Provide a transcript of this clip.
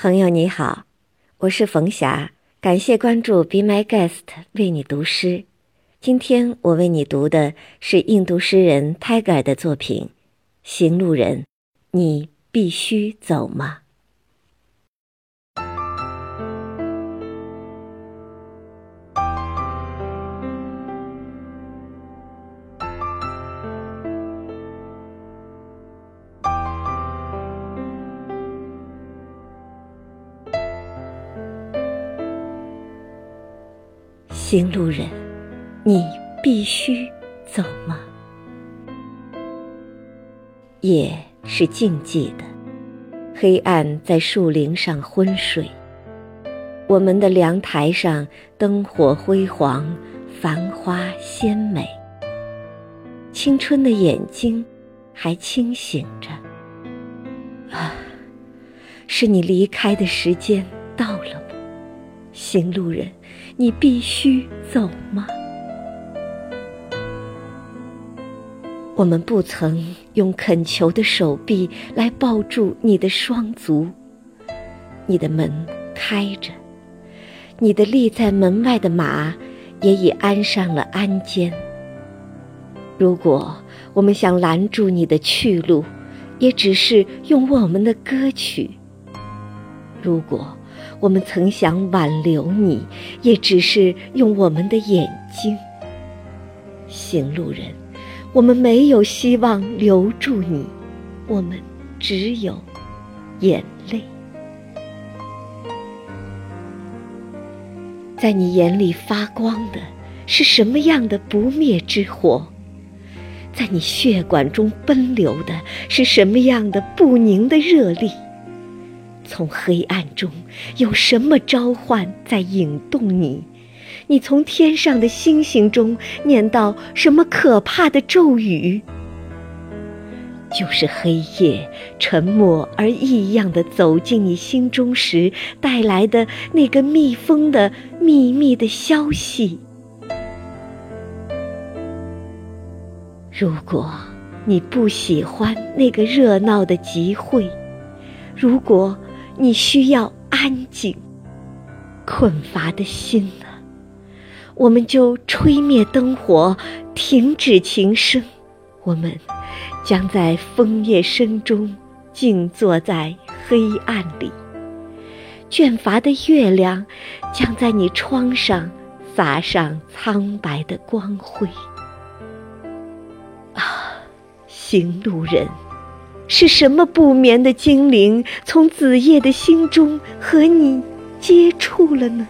朋友你好，我是冯霞，感谢关注 Be My Guest 为你读诗。今天我为你读的是印度诗人泰戈尔的作品《行路人》，你必须走吗？行路人，你必须走吗？夜是静寂的，黑暗在树林上昏睡。我们的凉台上灯火辉煌，繁花鲜美。青春的眼睛还清醒着。啊，是你离开的时间到了吗？行路人，你必须走吗？我们不曾用恳求的手臂来抱住你的双足。你的门开着，你的立在门外的马也已安上了鞍鞯。如果我们想拦住你的去路，也只是用我们的歌曲。如果。我们曾想挽留你，也只是用我们的眼睛。行路人，我们没有希望留住你，我们只有眼泪。在你眼里发光的是什么样的不灭之火？在你血管中奔流的是什么样的不宁的热力？从黑暗中有什么召唤在引动你？你从天上的星星中念到什么可怕的咒语？就是黑夜沉默而异样的走进你心中时带来的那个密封的秘密的消息。如果你不喜欢那个热闹的集会，如果。你需要安静，困乏的心呢？我们就吹灭灯火，停止琴声。我们将在枫叶声中静坐在黑暗里。倦乏的月亮将在你窗上洒上苍白的光辉。啊，行路人。是什么不眠的精灵从子夜的心中和你接触了呢？